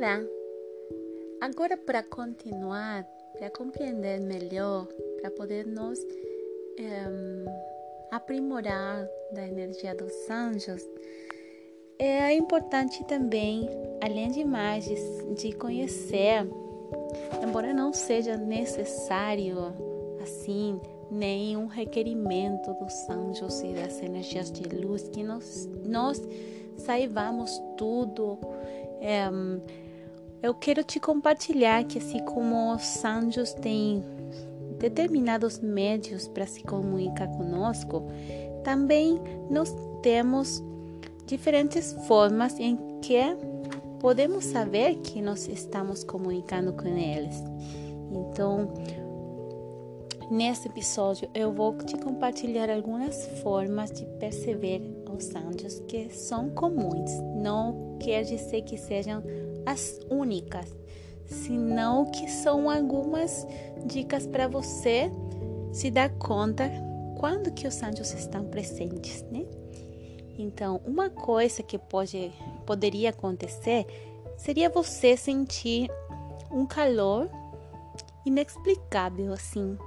Olá! Agora, para continuar, para compreender melhor, para poder nos um, aprimorar da energia dos anjos, é importante também, além de imagens, de conhecer, embora não seja necessário assim nenhum requerimento dos anjos e das energias de luz que nós, nós saibamos tudo. É, eu quero te compartilhar que assim como os anjos têm determinados médios para se comunicar conosco, também nós temos diferentes formas em que podemos saber que nós estamos comunicando com eles. Então, nesse episódio eu vou te compartilhar algumas formas de perceber os anjos que são comuns. Não quer dizer que sejam as únicas, senão que são algumas dicas para você se dar conta quando que os anjos estão presentes, né? Então, uma coisa que pode poderia acontecer seria você sentir um calor inexplicável assim.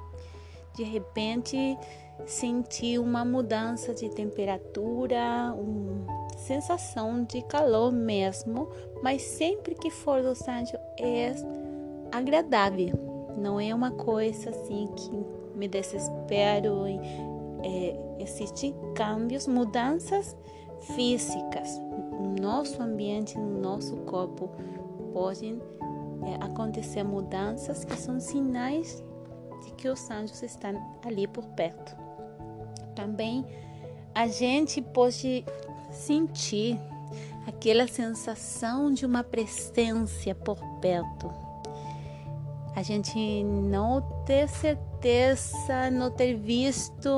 De repente, sentir uma mudança de temperatura, uma sensação de calor mesmo, mas sempre que for do anjos é agradável. Não é uma coisa assim que me desespero. É, existem câmbios, mudanças físicas no nosso ambiente, no nosso corpo. Podem é, acontecer mudanças que são sinais de que os anjos estão ali por perto. Também a gente pode sentir aquela sensação de uma presença por perto. A gente não ter certeza, não ter visto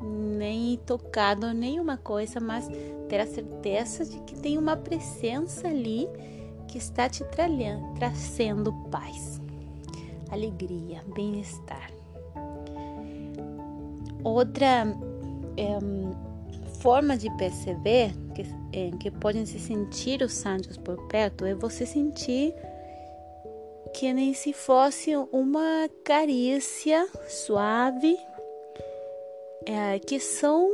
nem tocado nenhuma coisa, mas ter a certeza de que tem uma presença ali que está te trazendo paz, alegria, bem-estar. Outra é, forma de perceber que, é, que podem se sentir os anjos por perto é você sentir que nem se fosse uma carícia suave, é, que são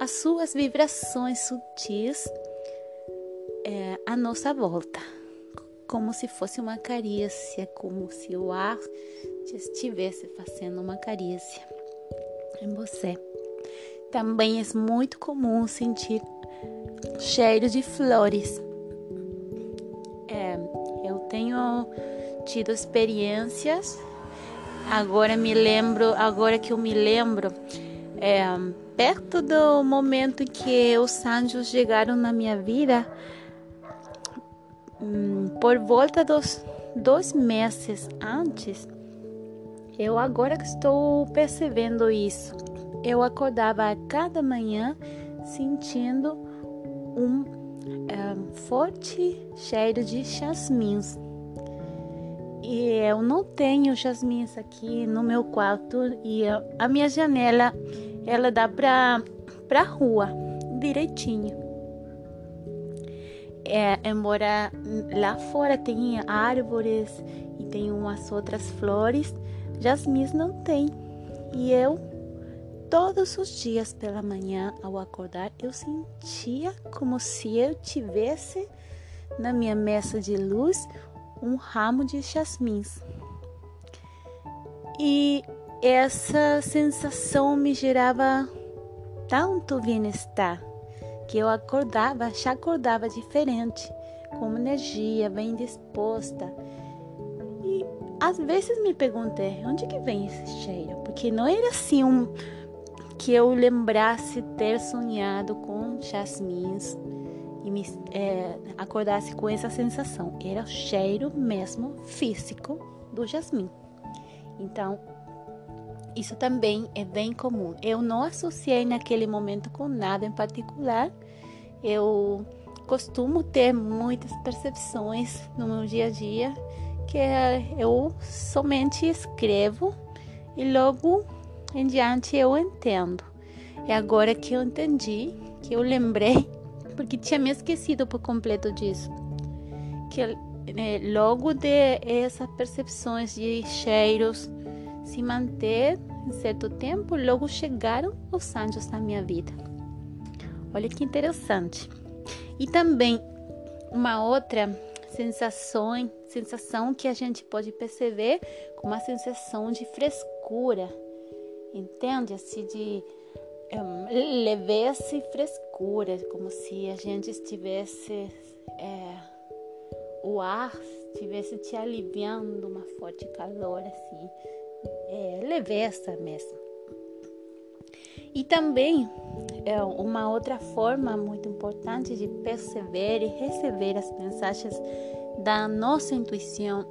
as suas vibrações sutis é, à nossa volta, como se fosse uma carícia, como se o ar estivesse fazendo uma carícia em você. Também é muito comum sentir cheiro de flores. É, eu tenho tido experiências. Agora me lembro, agora que eu me lembro, é, perto do momento em que os anjos chegaram na minha vida, hum, por volta dos dois meses antes, eu agora estou percebendo isso. Eu acordava a cada manhã sentindo um é, forte cheiro de jasmins. E eu não tenho jasmins aqui no meu quarto e a minha janela ela dá para para rua direitinho. É, embora lá fora tenha árvores e tem umas outras flores, Jasmine não tem. E eu, todos os dias pela manhã, ao acordar, eu sentia como se eu tivesse na minha mesa de luz um ramo de jasmins. E essa sensação me gerava tanto bem-estar que eu acordava, já acordava diferente, com energia, bem disposta às vezes me perguntei onde que vem esse cheiro, porque não era assim um que eu lembrasse ter sonhado com jasmins e me é, acordasse com essa sensação. Era o cheiro mesmo físico do jasmim. Então, isso também é bem comum. Eu não associei naquele momento com nada em particular. Eu costumo ter muitas percepções no meu dia a dia que eu somente escrevo e logo em diante eu entendo. É agora que eu entendi, que eu lembrei, porque tinha me esquecido por completo disso, que é, logo de essas percepções de cheiros se manter em certo tempo, logo chegaram os anjos na minha vida. Olha que interessante. E também uma outra sensação, sensação que a gente pode perceber como uma sensação de frescura, entende? Assim, de um, leveza e frescura, como se a gente estivesse, é, o ar estivesse te aliviando uma forte calor, assim, é, leveza mesmo. E também é uma outra forma muito importante de perceber e receber as mensagens da nossa intuição,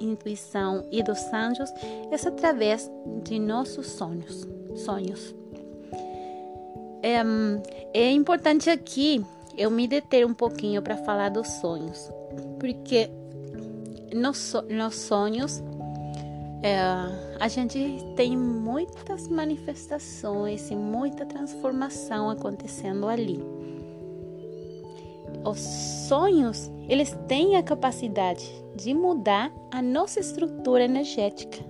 intuição e dos anjos é através de nossos sonhos. sonhos. É, é importante aqui eu me deter um pouquinho para falar dos sonhos, porque nos, nos sonhos é, a gente tem muitas manifestações e muita transformação acontecendo ali. Os sonhos, eles têm a capacidade de mudar a nossa estrutura energética.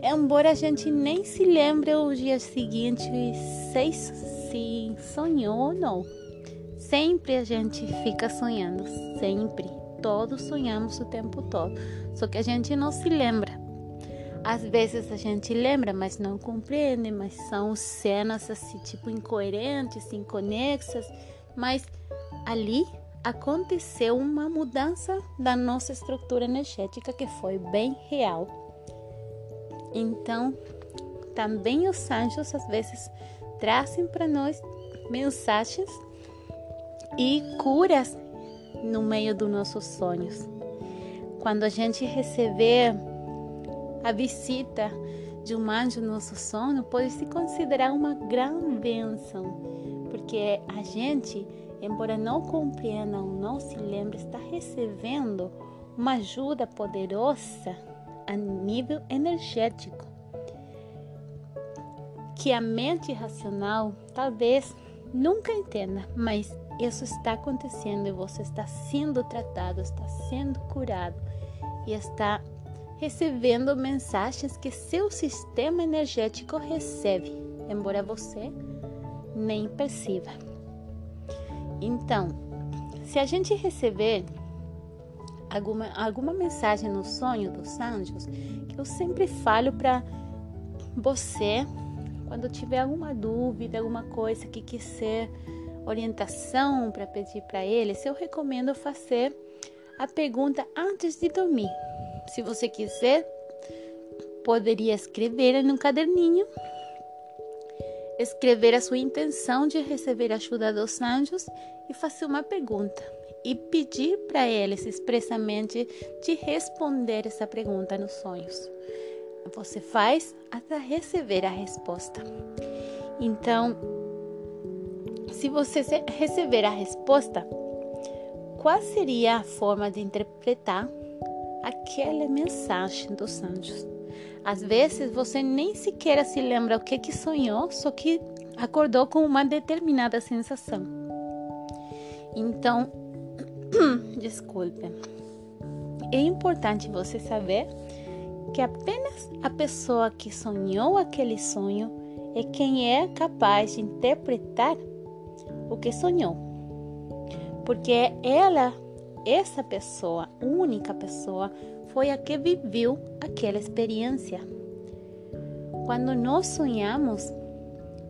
Embora a gente nem se lembre o dia seguinte se, se sonhou ou não. Sempre a gente fica sonhando, sempre. Todos sonhamos o tempo todo, só que a gente não se lembra. Às vezes a gente lembra, mas não compreende, mas são cenas assim, tipo incoerentes, inconexas, mas ali aconteceu uma mudança da nossa estrutura energética que foi bem real. Então, também os anjos às vezes trazem para nós mensagens e curas no meio dos nossos sonhos. Quando a gente receber a visita de um anjo no nosso sono pode se considerar uma grande bênção, porque a gente, embora não compreenda ou não se lembre, está recebendo uma ajuda poderosa a nível energético que a mente racional talvez nunca entenda, mas isso está acontecendo e você está sendo tratado, está sendo curado e está recebendo mensagens que seu sistema energético recebe, embora você nem perceba. Então, se a gente receber alguma, alguma mensagem no sonho dos anjos, que eu sempre falo para você, quando tiver alguma dúvida, alguma coisa que quiser orientação para pedir para eles, eu recomendo fazer a pergunta antes de dormir. Se você quiser, poderia escrever um caderninho, escrever a sua intenção de receber a ajuda dos anjos e fazer uma pergunta e pedir para eles expressamente de responder essa pergunta nos sonhos. Você faz até receber a resposta. Então, se você receber a resposta, qual seria a forma de interpretar aquela mensagem dos anjos. Às vezes você nem sequer se lembra o que, que sonhou, só que acordou com uma determinada sensação. Então, desculpe. É importante você saber que apenas a pessoa que sonhou aquele sonho é quem é capaz de interpretar o que sonhou. Porque ela essa pessoa, única pessoa, foi a que viveu aquela experiência. Quando nós sonhamos,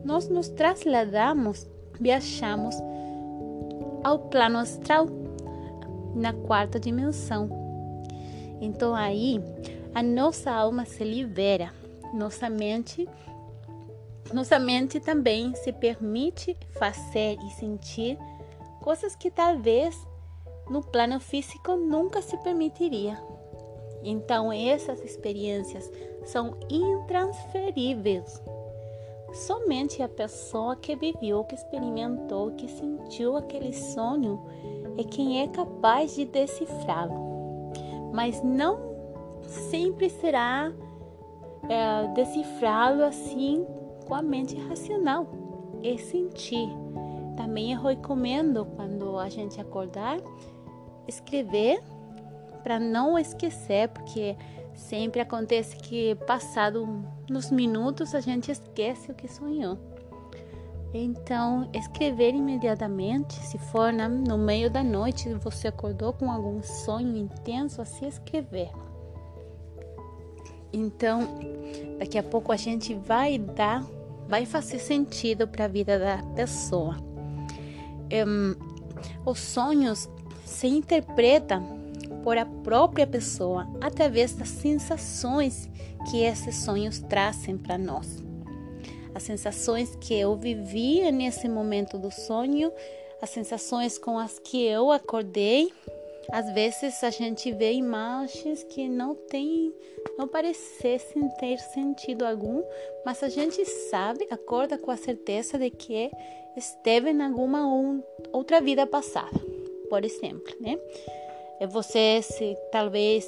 nós nos trasladamos, viajamos ao plano astral, na quarta dimensão. Então aí a nossa alma se libera, nossa mente, nossa mente também se permite fazer e sentir coisas que talvez no plano físico nunca se permitiria. Então, essas experiências são intransferíveis. Somente a pessoa que viveu, que experimentou, que sentiu aquele sonho é quem é capaz de decifrá-lo. Mas não sempre será é, decifrá-lo assim com a mente racional. É sentir. Também eu recomendo quando a gente acordar escrever para não esquecer, porque sempre acontece que passado uns minutos a gente esquece o que sonhou. Então, escrever imediatamente, se for no meio da noite, você acordou com algum sonho intenso, assim escrever. Então, daqui a pouco a gente vai dar, vai fazer sentido para a vida da pessoa. Um, os sonhos se interpretam por a própria pessoa através das sensações que esses sonhos trazem para nós as sensações que eu vivia nesse momento do sonho, as sensações com as que eu acordei. Às vezes a gente vê imagens que não tem, não parecessem ter sentido algum, mas a gente sabe, acorda com a certeza de que esteve em alguma outra vida passada, por exemplo, né? Você se talvez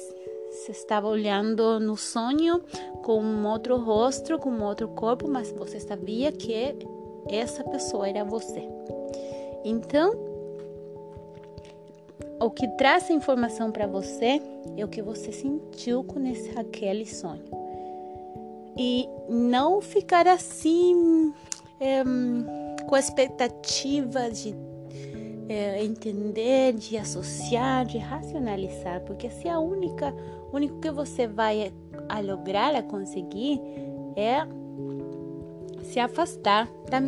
se estava olhando no sonho com outro rosto, com outro corpo, mas você sabia que essa pessoa era você. Então, o que traz a informação para você é o que você sentiu com esse, aquele sonho. E não ficar assim é, com expectativa de é, entender, de associar, de racionalizar, porque se a única único que você vai a lograr, a conseguir, é se afastar da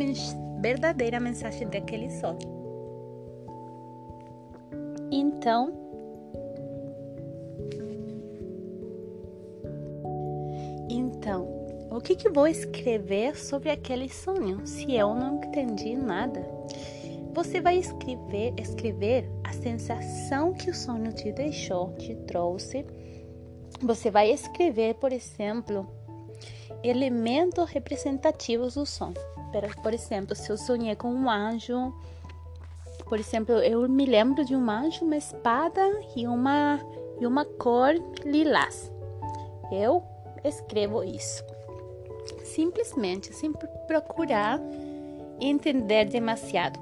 verdadeira mensagem daquele sonho. Então, então, o que, que vou escrever sobre aquele sonho se eu não entendi nada? Você vai escrever, escrever a sensação que o sonho te deixou, te trouxe você vai escrever, por exemplo, elementos representativos do som. Por exemplo, se eu sonhei com um anjo, por exemplo, eu me lembro de um anjo, uma espada e uma e uma cor lilás. Eu escrevo isso. Simplesmente, sem procurar entender demasiado.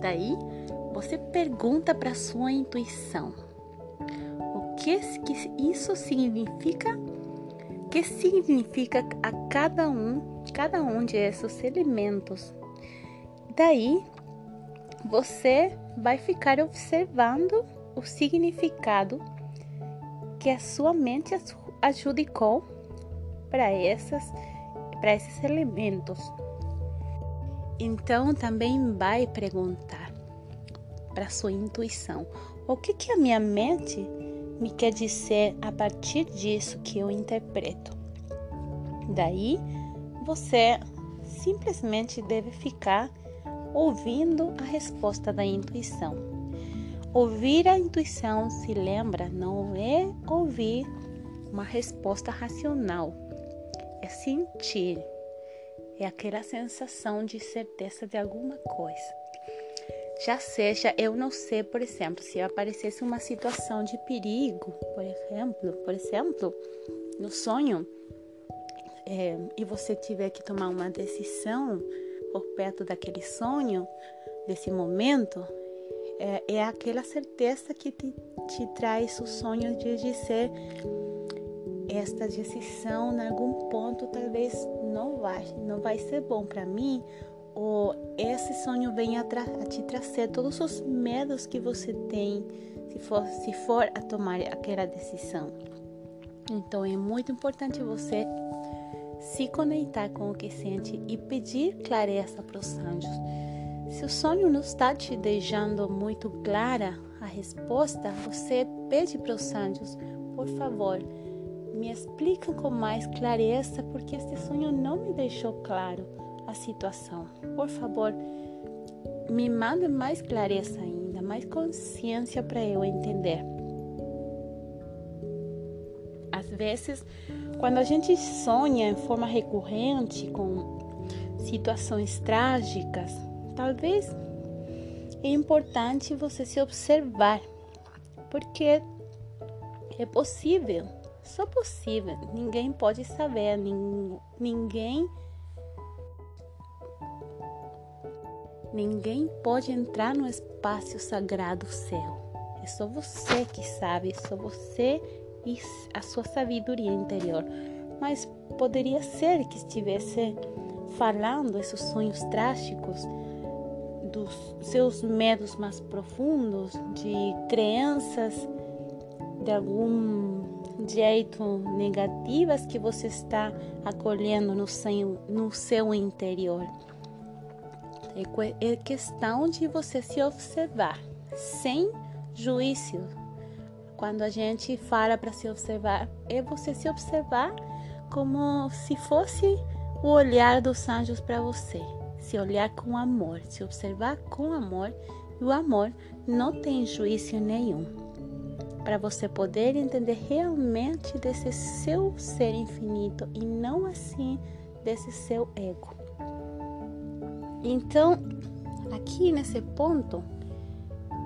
Daí, você pergunta para sua intuição que, que isso significa, que significa a cada um, cada um de esses elementos. Daí você vai ficar observando o significado que a sua mente adjudicou para esses elementos. Então também vai perguntar para sua intuição, o que que a minha mente me quer dizer a partir disso que eu interpreto. Daí, você simplesmente deve ficar ouvindo a resposta da intuição. Ouvir a intuição, se lembra, não é ouvir uma resposta racional, é sentir, é aquela sensação de certeza de alguma coisa. Já seja, eu não sei, por exemplo, se aparecesse uma situação de perigo, por exemplo, por exemplo, no sonho, é, e você tiver que tomar uma decisão por perto daquele sonho, desse momento, é, é aquela certeza que te, te traz o sonho de dizer esta decisão, em algum ponto, talvez não vai, não vai ser bom para mim ou esse sonho vem a, a, te trazer todos os medos que você tem se for, se for a tomar aquela decisão. Então é muito importante você se conectar com o que sente e pedir clareza para os anjos. Se o sonho não está te deixando muito clara a resposta, você pede para os anjos, por favor, me explica com mais clareza porque este sonho não me deixou claro a situação. Por favor, me mande mais clareza ainda, mais consciência para eu entender. Às vezes, quando a gente sonha em forma recorrente com situações trágicas, talvez é importante você se observar, porque é possível, só possível, ninguém pode saber, ninguém Ninguém pode entrar no espaço sagrado seu. É só você que sabe, é só você e a sua sabedoria interior. Mas poderia ser que estivesse falando esses sonhos trágicos dos seus medos mais profundos, de crenças de algum jeito negativas que você está acolhendo no seu, no seu interior. É, é questão de você se observar sem juízo. Quando a gente fala para se observar, é você se observar como se fosse o olhar dos anjos para você. Se olhar com amor, se observar com amor, e o amor não tem juízo nenhum. Para você poder entender realmente desse seu ser infinito e não assim desse seu ego. Então, aqui nesse ponto,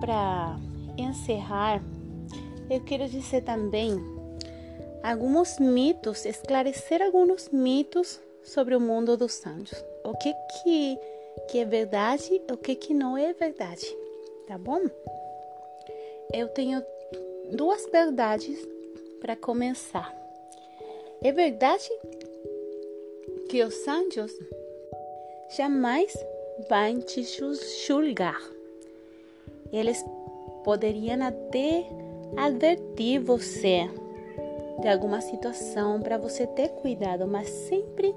para encerrar, eu quero dizer também alguns mitos, esclarecer alguns mitos sobre o mundo dos anjos. O que que, que é verdade, o que que não é verdade, tá bom? Eu tenho duas verdades para começar. É verdade que os anjos jamais vão te julgar. Eles poderiam até advertir você de alguma situação para você ter cuidado, mas sempre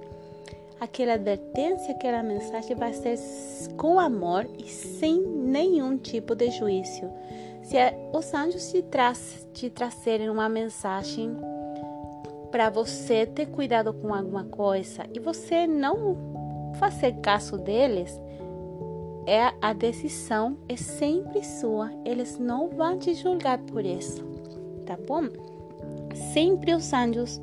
aquela advertência, aquela mensagem vai ser com amor e sem nenhum tipo de juízo. Se os anjos te, traz, te trazerem uma mensagem para você ter cuidado com alguma coisa e você não fazer caso deles, é a decisão é sempre sua. Eles não vão te julgar por isso, tá bom? Sempre os anjos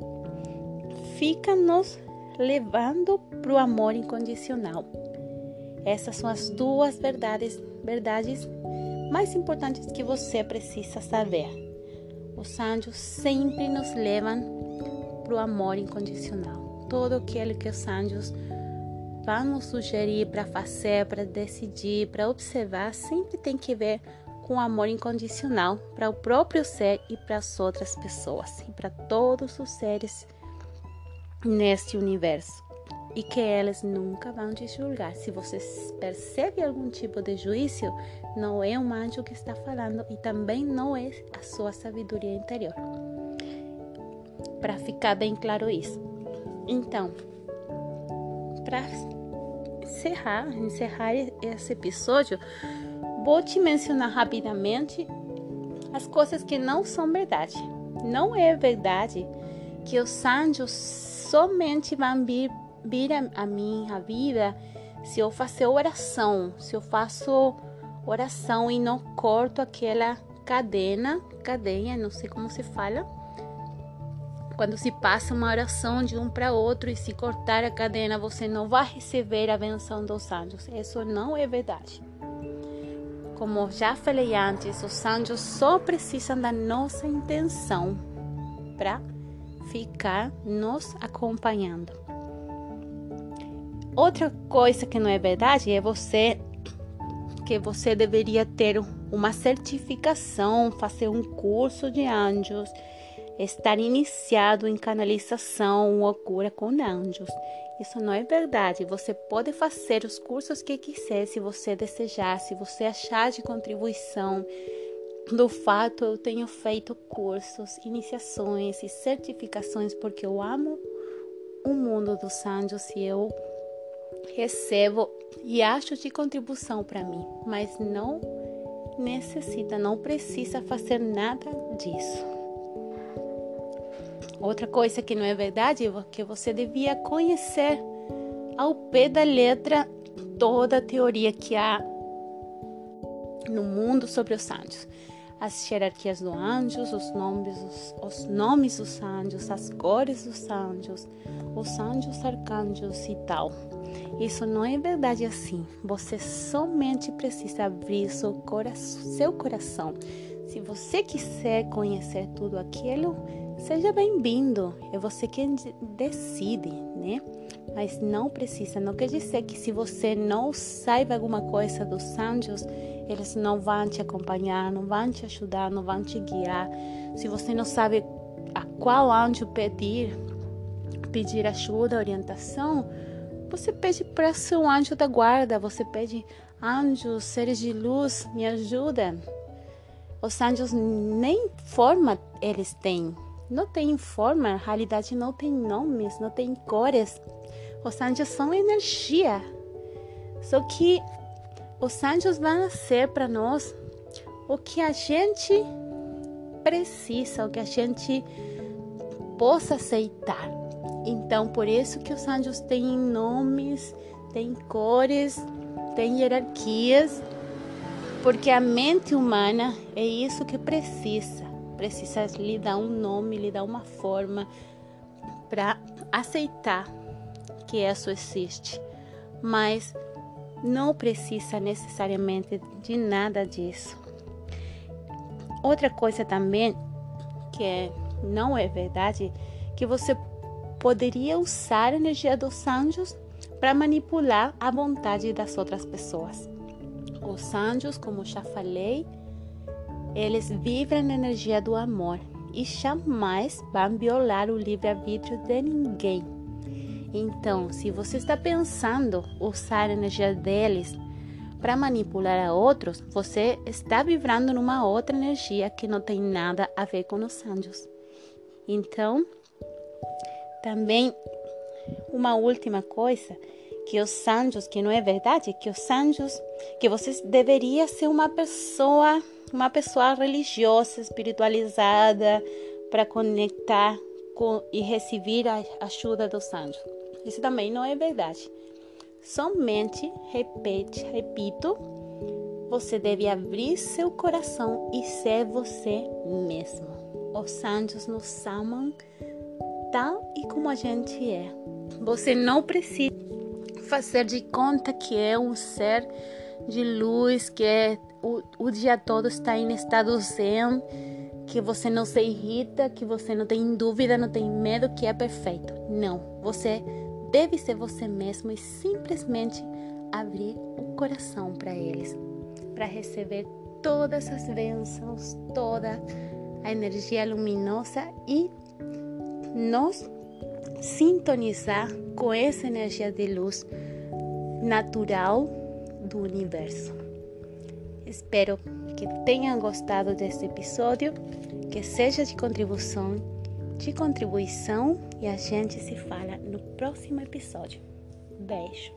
ficam nos levando para o amor incondicional. Essas são as duas verdades, verdades mais importantes que você precisa saber. Os anjos sempre nos levam para o amor incondicional. Todo aquilo que os anjos vão nos sugerir para fazer, para decidir, para observar, sempre tem que ver com amor incondicional para o próprio ser e para as outras pessoas e para todos os seres neste universo. E que elas nunca vão te julgar. Se você percebe algum tipo de juízo, não é um anjo que está falando e também não é a sua sabedoria interior. Para ficar bem claro isso. Então, para encerrar, encerrar esse episódio, Vou te mencionar rapidamente as coisas que não são verdade. Não é verdade que os anjos somente vão vir, vir a, a minha vida se eu fazer oração, se eu faço oração e não corto aquela cadena, cadeia, não sei como se fala, quando se passa uma oração de um para outro e se cortar a cadena, você não vai receber a benção dos anjos. Isso não é verdade. Como já falei antes, os anjos só precisam da nossa intenção para ficar nos acompanhando. Outra coisa que não é verdade é você que você deveria ter uma certificação, fazer um curso de anjos, estar iniciado em canalização ou cura com anjos. Isso não é verdade. Você pode fazer os cursos que quiser, se você desejar, se você achar de contribuição. Do fato, eu tenho feito cursos, iniciações e certificações porque eu amo o mundo dos anjos e eu recebo e acho de contribuição para mim, mas não necessita, não precisa fazer nada disso. Outra coisa que não é verdade é que você devia conhecer ao pé da letra toda a teoria que há no mundo sobre os anjos. As hierarquias dos anjos, os nomes, os, os nomes dos anjos, as cores dos anjos, os anjos arcanjos e tal. Isso não é verdade assim. Você somente precisa abrir seu coração. Seu coração. Se você quiser conhecer tudo aquilo, Seja bem-vindo, é você quem decide, né? mas não precisa. Não quer dizer que se você não saiba alguma coisa dos anjos, eles não vão te acompanhar, não vão te ajudar, não vão te guiar. Se você não sabe a qual anjo pedir, pedir ajuda, orientação, você pede para seu anjo da guarda, você pede anjos, seres de luz, me ajudem. Os anjos nem forma eles têm. Não tem forma, na realidade não tem nomes, não tem cores. Os anjos são energia. Só que os anjos vão ser para nós o que a gente precisa, o que a gente possa aceitar. Então, por isso que os anjos têm nomes, têm cores, têm hierarquias, porque a mente humana é isso que precisa. Precisa lhe dar um nome, lhe dar uma forma para aceitar que isso existe. Mas não precisa necessariamente de nada disso. Outra coisa também que é, não é verdade, que você poderia usar a energia dos anjos para manipular a vontade das outras pessoas. Os anjos, como já falei, eles vivem na energia do amor e jamais vão violar o livre-arbítrio de ninguém. Então, se você está pensando usar a energia deles para manipular a outros, você está vibrando numa outra energia que não tem nada a ver com os anjos. Então, também uma última coisa que os anjos, que não é verdade, que os anjos, que você deveria ser uma pessoa, uma pessoa religiosa, espiritualizada, para conectar com e receber a ajuda dos anjos. Isso também não é verdade. Somente repete, repito, você deve abrir seu coração e ser você mesmo. Os anjos nos amam tal e como a gente é. Você não precisa fazer de conta que é um ser de luz, que é, o, o dia todo está em estado zen, que você não se irrita, que você não tem dúvida, não tem medo, que é perfeito. Não, você deve ser você mesmo e simplesmente abrir o coração para eles, para receber todas as bênçãos, toda a energia luminosa e nos sintonizar com essa energia de luz natural do universo. Espero que tenham gostado desse episódio, que seja de contribuição de contribuição e a gente se fala no próximo episódio. Beijo!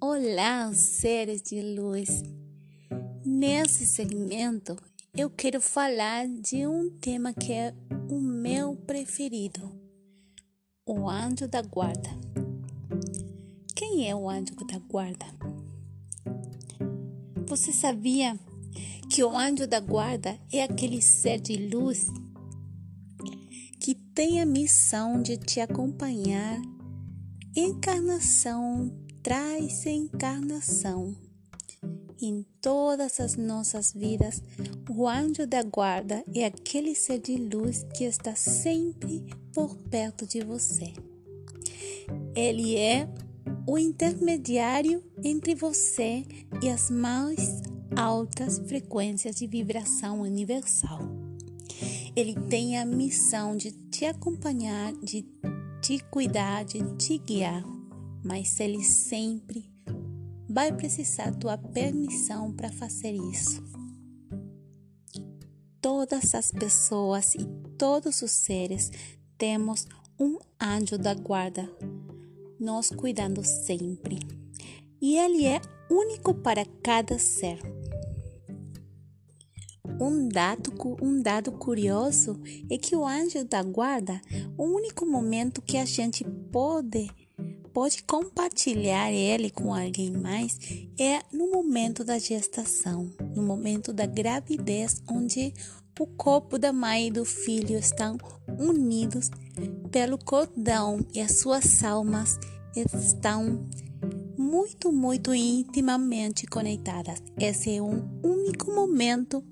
Olá, seres de luz! Nesse segmento eu quero falar de um tema que é o meu preferido o anjo da guarda. Quem é o anjo da guarda? Você sabia que o anjo da guarda é aquele ser de luz que tem a missão de te acompanhar encarnação traz encarnação. Em todas as nossas vidas, o anjo da guarda é aquele ser de luz que está sempre por perto de você. Ele é o intermediário entre você e as mais altas frequências de vibração universal. Ele tem a missão de te acompanhar, de te cuidar, de te guiar, mas ele sempre vai precisar tua permissão para fazer isso. Todas as pessoas e todos os seres temos um anjo da guarda, nos cuidando sempre. E ele é único para cada ser. Um dado, um dado curioso é que o anjo da guarda, o único momento que a gente pode pode compartilhar ele com alguém mais é no momento da gestação, no momento da gravidez, onde o corpo da mãe e do filho estão unidos pelo cordão e as suas almas estão muito, muito intimamente conectadas. Esse é um único momento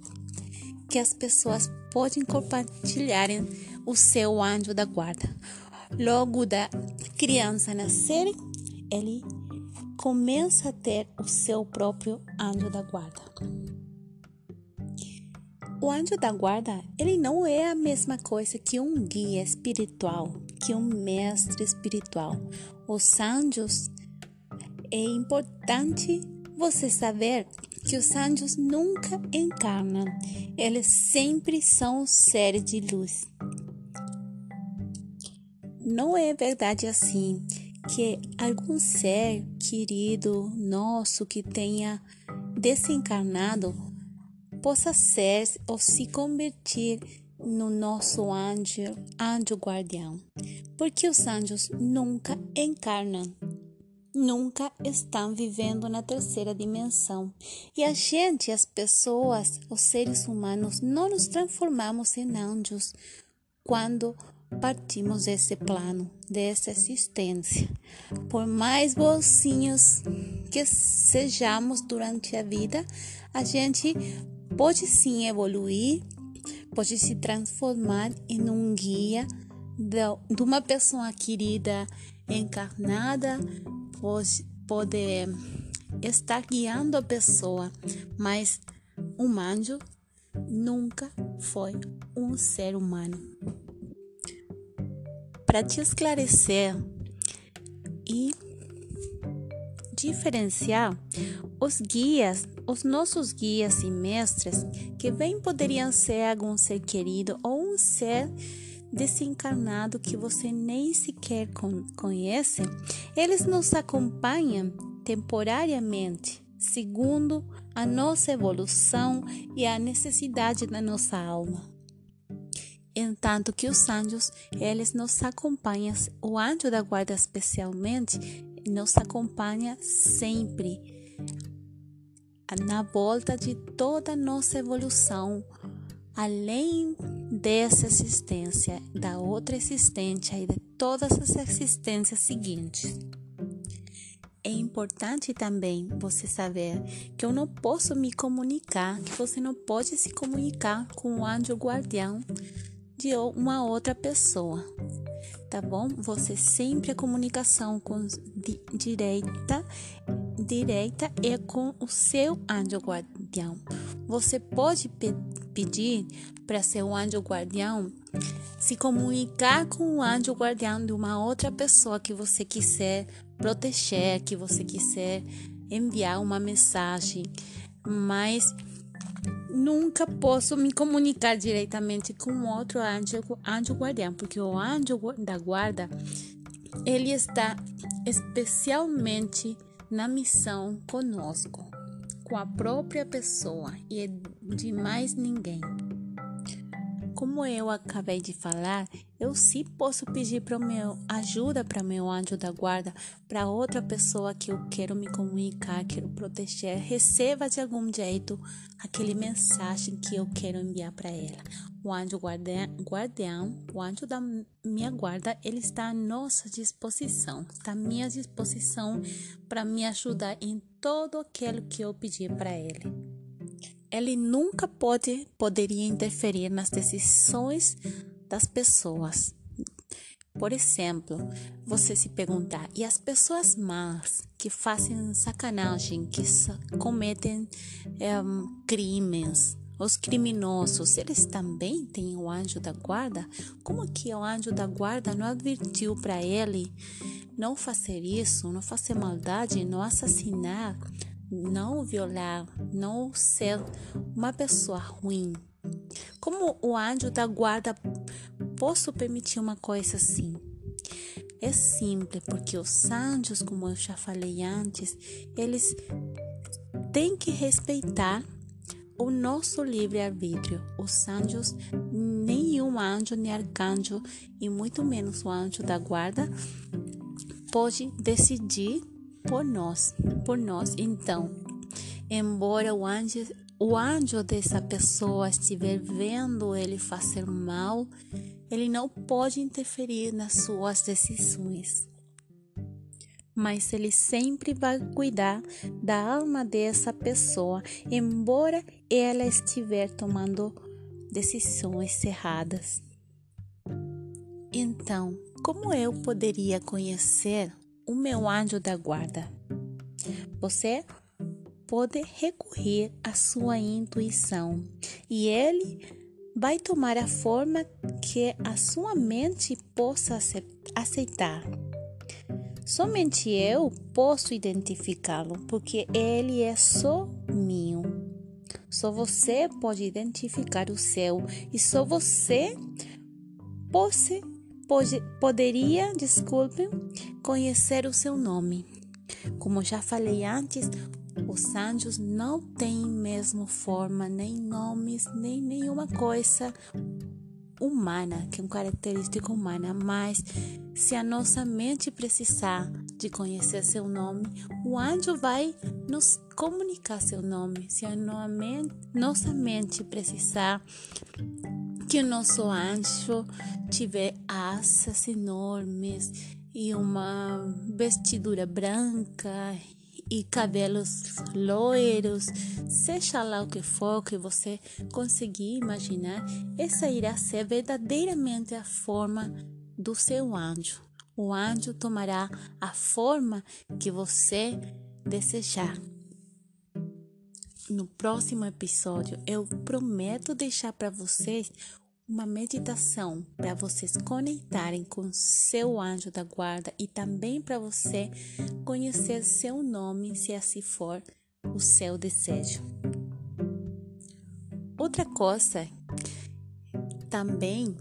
que as pessoas podem compartilhar o seu anjo da guarda. Logo da criança nascer, ele começa a ter o seu próprio anjo da guarda. O anjo da guarda, ele não é a mesma coisa que um guia espiritual, que um mestre espiritual. Os anjos é importante você saber que os anjos nunca encarnam, eles sempre são seres de luz. Não é verdade assim que algum ser querido nosso que tenha desencarnado possa ser ou se convertir no nosso anjo, anjo guardião, porque os anjos nunca encarnam, nunca estão vivendo na terceira dimensão. E a gente, as pessoas, os seres humanos, não nos transformamos em anjos quando partimos desse plano, dessa existência. Por mais bolsinhos que sejamos durante a vida, a gente pode sim evoluir, pode se transformar em um guia de uma pessoa querida encarnada, pode, pode estar guiando a pessoa, mas um anjo nunca foi um ser humano para te esclarecer e diferenciar os guias, os nossos guias e mestres, que bem poderiam ser algum ser querido ou um ser desencarnado que você nem sequer conhece, eles nos acompanham temporariamente, segundo a nossa evolução e a necessidade da nossa alma entanto que os anjos, eles nos acompanham, o anjo da guarda especialmente, nos acompanha sempre na volta de toda a nossa evolução, além dessa existência, da outra existência e de todas as existências seguintes. É importante também você saber que eu não posso me comunicar, que você não pode se comunicar com o anjo guardião de uma outra pessoa, tá bom? Você sempre a comunicação com di, direita, direita é com o seu anjo guardião. Você pode pe pedir para seu anjo guardião se comunicar com o anjo guardião de uma outra pessoa que você quiser proteger, que você quiser enviar uma mensagem, mas nunca posso me comunicar diretamente com outro anjo, anjo guardião, porque o anjo da guarda ele está especialmente na missão conosco, com a própria pessoa e de mais ninguém. Como eu acabei de falar, eu sim posso pedir para meu ajuda para meu anjo da guarda, para outra pessoa que eu quero me comunicar, quero proteger, receba de algum jeito aquele mensagem que eu quero enviar para ela. O anjo guardião, o anjo da minha guarda, ele está à nossa disposição, está à minha disposição para me ajudar em todo aquilo que eu pedir para ele ele nunca pode poderia interferir nas decisões das pessoas. Por exemplo, você se perguntar, e as pessoas más que fazem sacanagem, que cometem um, crimes, os criminosos, eles também têm o anjo da guarda? Como que o anjo da guarda não advertiu para ele não fazer isso, não fazer maldade, não assassinar, não violar, não ser uma pessoa ruim. Como o anjo da guarda posso permitir uma coisa assim? É simples, porque os anjos, como eu já falei antes, eles têm que respeitar o nosso livre-arbítrio. Os anjos, nenhum anjo nem arcanjo, e muito menos o anjo da guarda, pode decidir por nós, por nós. Então, embora o anjo, o anjo dessa pessoa estiver vendo ele fazer mal, ele não pode interferir nas suas decisões. mas ele sempre vai cuidar da alma dessa pessoa, embora ela estiver tomando decisões erradas. Então, como eu poderia conhecer o meu anjo da guarda? Você pode recorrer à sua intuição e ele vai tomar a forma que a sua mente possa aceitar. Somente eu posso identificá-lo, porque ele é só meu. Só você pode identificar o seu e só você pode, pode, poderia, desculpe, conhecer o seu nome. Como já falei antes, os anjos não têm mesmo forma, nem nomes, nem nenhuma coisa humana, que é uma característica humana, mas se a nossa mente precisar de conhecer seu nome, o anjo vai nos comunicar seu nome. Se a nossa mente precisar que o nosso anjo tiver asas enormes e uma vestidura branca e cabelos loiros, seja lá o que for que você conseguir imaginar, essa irá ser verdadeiramente a forma do seu anjo. O anjo tomará a forma que você desejar. No próximo episódio, eu prometo deixar para vocês uma meditação para vocês conectarem com seu anjo da guarda e também para você conhecer seu nome, se assim for o seu desejo. Outra coisa também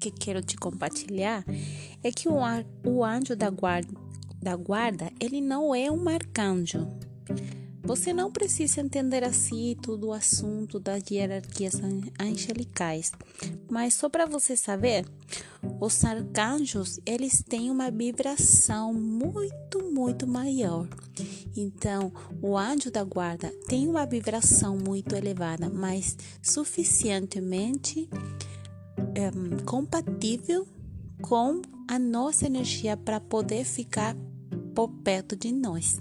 que quero te compartilhar é que o, anjo da guarda, da guarda ele não é um arcanjo você não precisa entender assim todo o assunto das hierarquias angelicais, mas só para você saber, os arcanjos eles têm uma vibração muito, muito maior. Então, o anjo da guarda tem uma vibração muito elevada, mas suficientemente é, compatível com a nossa energia para poder ficar por perto de nós.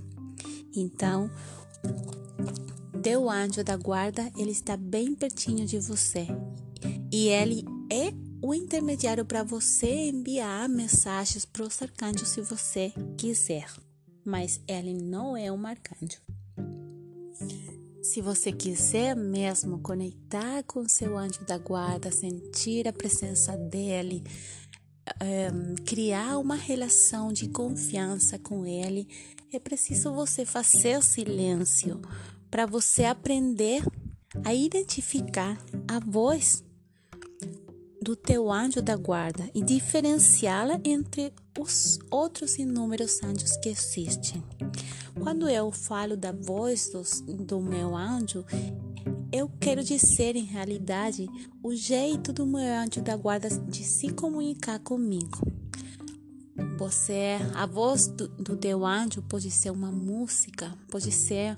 Então, teu anjo da guarda, ele está bem pertinho de você. E ele é o intermediário para você enviar mensagens para os arcanjos se você quiser. Mas ele não é um arcanjo. Se você quiser mesmo conectar com seu anjo da guarda, sentir a presença dele, um, criar uma relação de confiança com ele, é preciso você fazer silêncio para você aprender a identificar a voz do teu anjo da guarda e diferenciá-la entre os outros inúmeros anjos que existem. Quando eu falo da voz dos, do meu anjo, eu quero dizer em realidade o jeito do meu anjo da guarda de se comunicar comigo. Você, a voz do, do teu anjo pode ser uma música, pode ser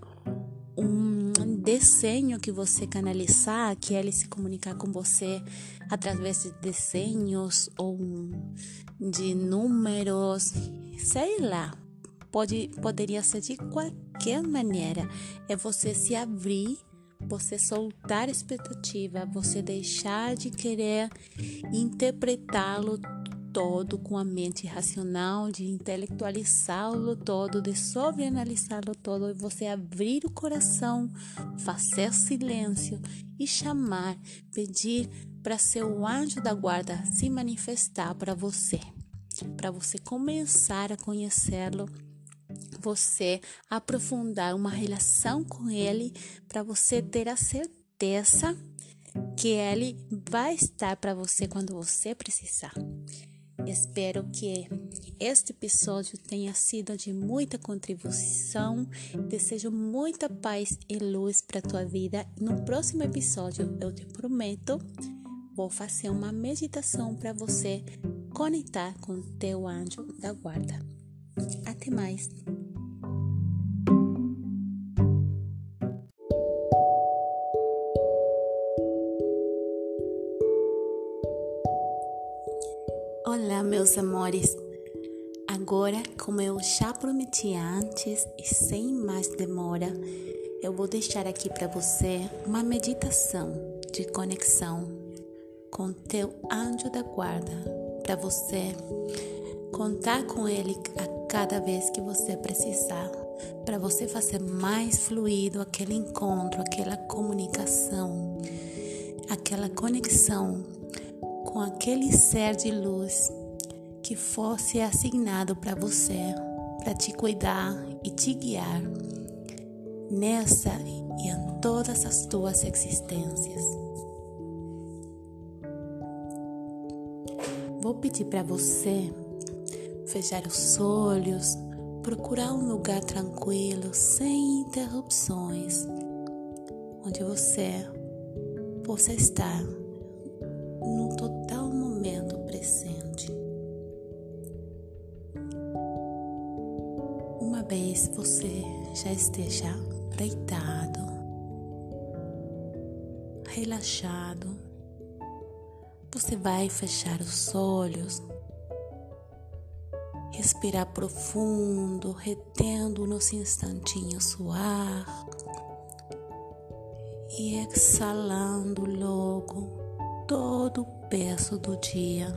um desenho que você canalizar, que ele se comunicar com você através de desenhos ou de números, sei lá. Pode, poderia ser de qualquer maneira. É você se abrir, você soltar expectativa, você deixar de querer interpretá-lo todo com a mente racional, de intelectualizá-lo todo, de sobreanalisá-lo todo, e você abrir o coração, fazer silêncio e chamar, pedir para seu anjo da guarda se manifestar para você, para você começar a conhecê-lo você aprofundar uma relação com ele para você ter a certeza que ele vai estar para você quando você precisar. Espero que este episódio tenha sido de muita contribuição. Desejo muita paz e luz para tua vida. No próximo episódio, eu te prometo, vou fazer uma meditação para você conectar com teu anjo da guarda. Até mais. Meus amores. Agora, como eu já prometi antes e sem mais demora, eu vou deixar aqui para você uma meditação de conexão com teu anjo da guarda, para você contar com ele a cada vez que você precisar, para você fazer mais fluido aquele encontro, aquela comunicação, aquela conexão com aquele ser de luz que fosse assignado para você, para te cuidar e te guiar nessa e em todas as tuas existências. Vou pedir para você fechar os olhos, procurar um lugar tranquilo, sem interrupções, onde você possa estar no total momento presente. Uma vez você já esteja deitado, relaxado, você vai fechar os olhos, respirar profundo, retendo nos instantinhos o ar e exalando logo todo o peso do dia.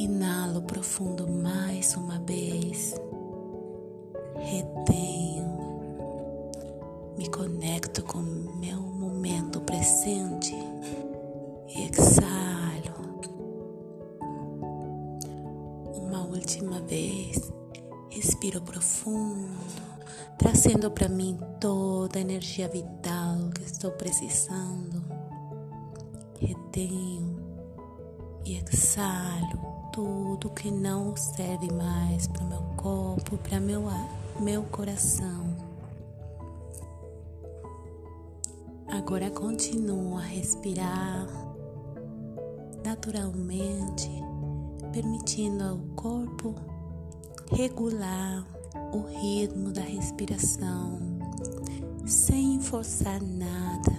Inalo profundo mais uma vez. Retenho, me conecto com meu momento presente. Exalo. Uma última vez, respiro profundo, trazendo para mim toda a energia vital que estou precisando. Retenho e exalo tudo que não serve mais para o meu corpo, para meu meu coração. Agora continua a respirar naturalmente, permitindo ao corpo regular o ritmo da respiração, sem forçar nada,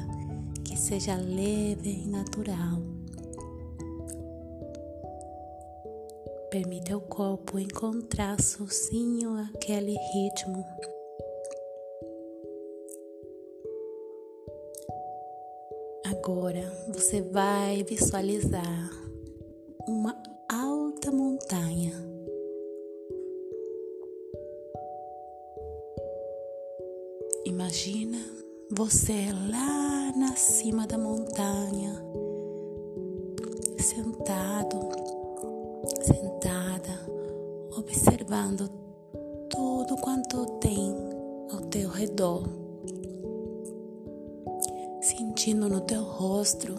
que seja leve e natural. Permita ao corpo encontrar sozinho aquele ritmo. Agora você vai visualizar uma alta montanha. Imagina você lá na cima da montanha, sentado sentada, observando tudo quanto tem ao teu redor, sentindo no teu rosto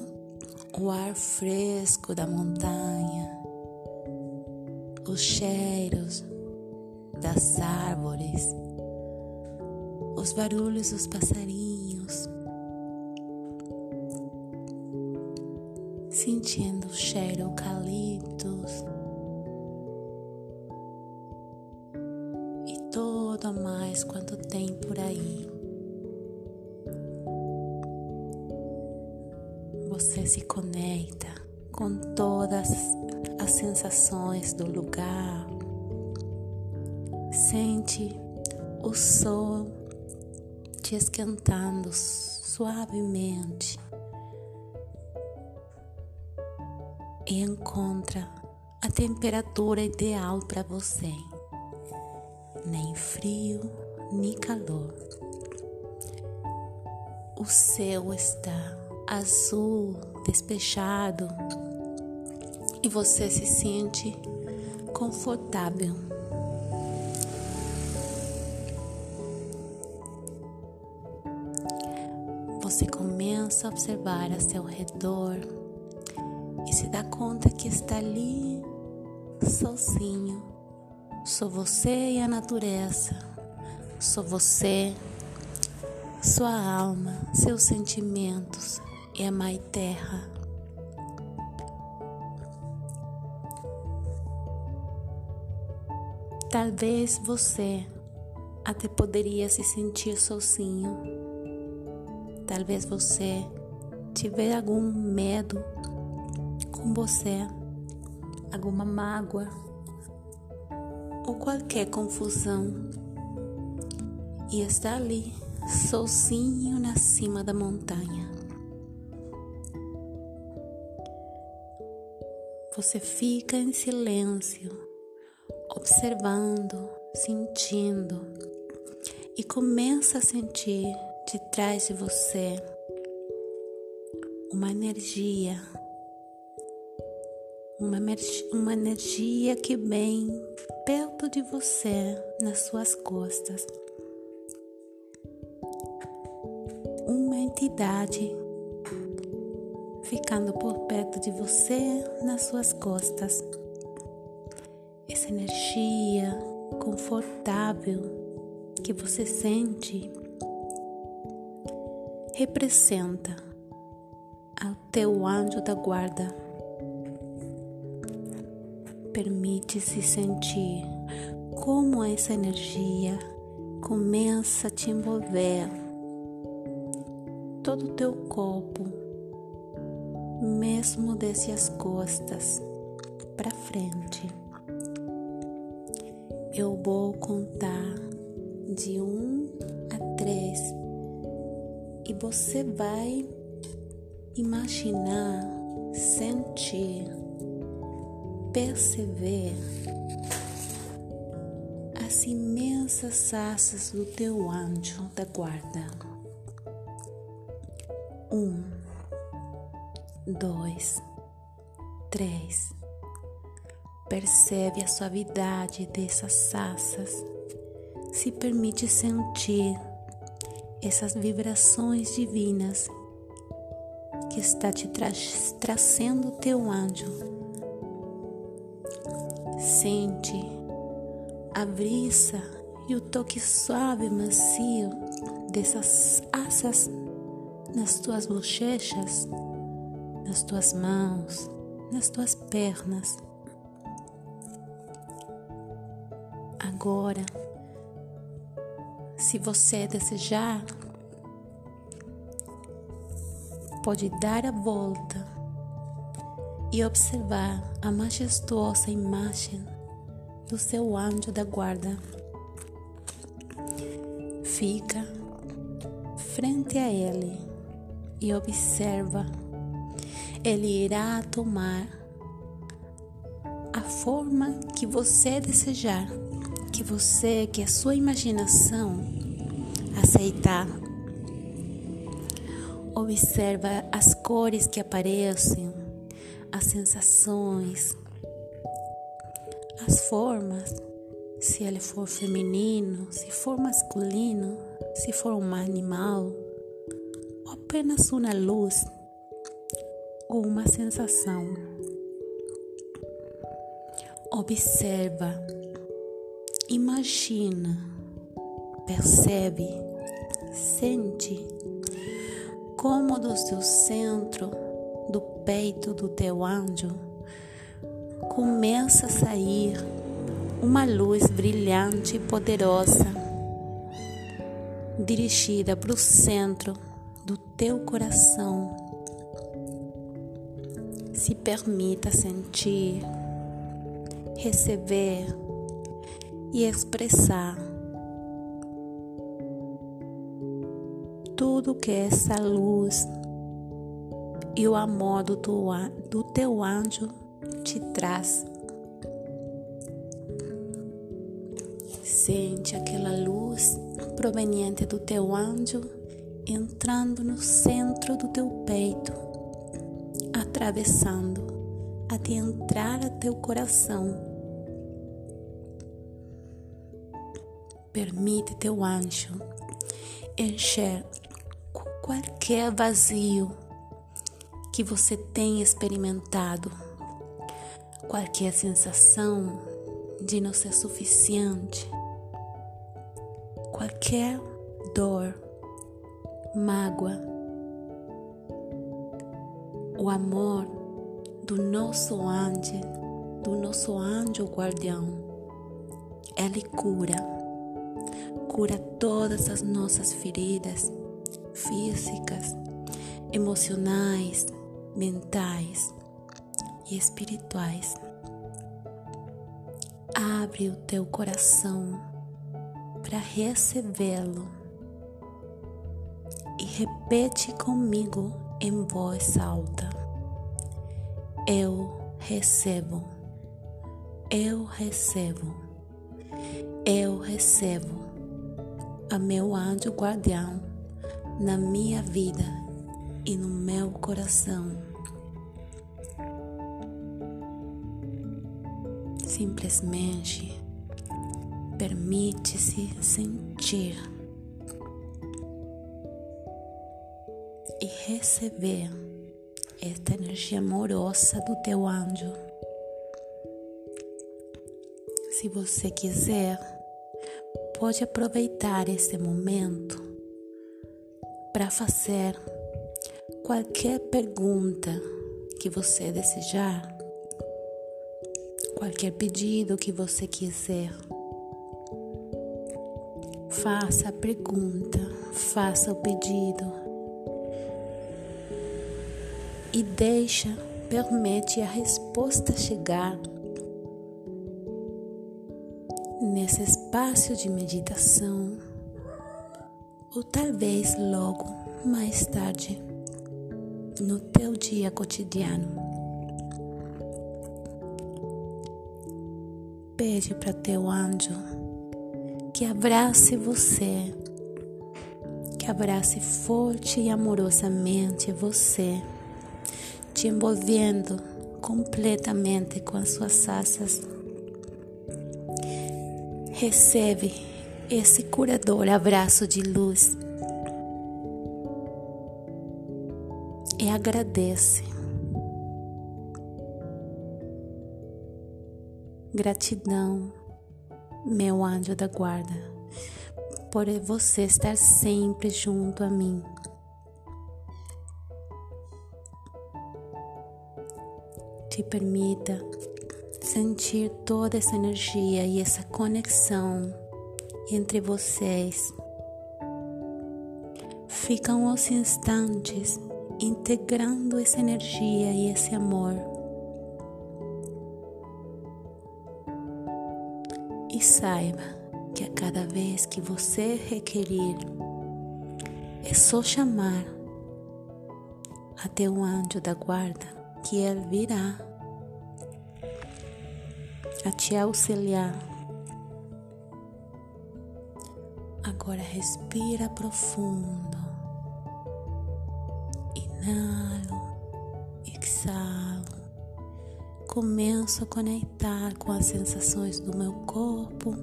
o ar fresco da montanha, os cheiros das árvores, os barulhos dos passarinhos. Sentindo o cheiro eucaliptos tem por aí. Você se conecta com todas as sensações do lugar. Sente o sol te esquentando suavemente e encontra a temperatura ideal para você nem frio, nem calor. O céu está azul, despejado e você se sente confortável. Você começa a observar a seu redor e se dá conta que está ali sozinho Sou você e a natureza. Sou você, sua alma, seus sentimentos e a mãe terra. Talvez você até poderia se sentir sozinho. Talvez você tiver algum medo com você, alguma mágoa ou qualquer confusão e está ali, sozinho na cima da montanha. Você fica em silêncio, observando, sentindo e começa a sentir de trás de você uma energia, uma, uma energia que vem perto de você, nas suas costas. Entidade ficando por perto de você, nas suas costas. Essa energia confortável que você sente representa ao teu anjo da guarda. Permite-se sentir como essa energia começa a te envolver todo o teu corpo, mesmo desde as costas para frente. Eu vou contar de um a três e você vai imaginar, sentir, perceber as imensas asas do teu anjo da guarda. Um, dois, três. Percebe a suavidade dessas asas. Se permite sentir essas vibrações divinas que está te tra trazendo teu anjo. Sente a brisa e o toque suave e macio dessas asas nas tuas bochechas, nas tuas mãos, nas tuas pernas. Agora, se você desejar, pode dar a volta e observar a majestosa imagem do seu anjo da guarda. Fica frente a ele e observa. Ele irá tomar a forma que você desejar, que você, que a sua imaginação aceitar. Observa as cores que aparecem, as sensações, as formas, se ele for feminino, se for masculino, se for um animal, apenas uma luz ou uma sensação. Observa, imagina, percebe, sente como do seu centro, do peito do teu anjo, começa a sair uma luz brilhante e poderosa, dirigida para o centro do teu coração. Se permita sentir, receber e expressar tudo que essa luz e o amor do teu, do teu anjo te traz. Sente aquela luz proveniente do teu anjo entrando no centro do teu peito, atravessando até entrar a teu coração. Permite teu anjo encher qualquer vazio que você tenha experimentado, qualquer sensação de não ser suficiente, qualquer dor, mágoa, o amor do nosso anjo, do nosso anjo guardião, ele cura, cura todas as nossas feridas físicas, emocionais, mentais e espirituais. Abre o teu coração para recebê-lo repete comigo em voz alta: Eu recebo, eu recebo, eu recebo. A meu anjo guardião na minha vida e no meu coração. Simplesmente permite-se sentir e receber esta energia amorosa do teu anjo. Se você quiser, pode aproveitar esse momento para fazer qualquer pergunta que você desejar, qualquer pedido que você quiser. Faça a pergunta, faça o pedido e deixa, permite a resposta chegar nesse espaço de meditação ou talvez logo mais tarde no teu dia cotidiano. Pede para teu anjo que abrace você, que abrace forte e amorosamente você te envolvendo completamente com as suas asas. Recebe esse curador abraço de luz e agradece. Gratidão, meu anjo da guarda, por você estar sempre junto a mim. Te permita sentir toda essa energia e essa conexão entre vocês. Ficam os instantes integrando essa energia e esse amor. E saiba que a cada vez que você requerir, é só chamar até um anjo da guarda que Ele virá a te auxiliar. Agora respira profundo. Inalo, exalo. Começo a conectar com as sensações do meu corpo.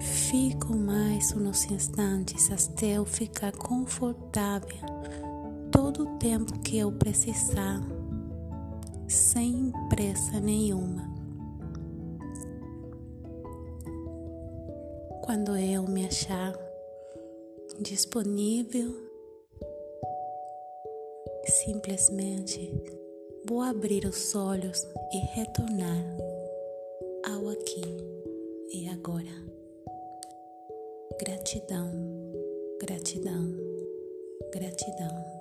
Fico mais uns instantes até eu ficar confortável tempo que eu precisar, sem pressa nenhuma. Quando eu me achar disponível, simplesmente vou abrir os olhos e retornar ao aqui e agora. Gratidão, gratidão, gratidão.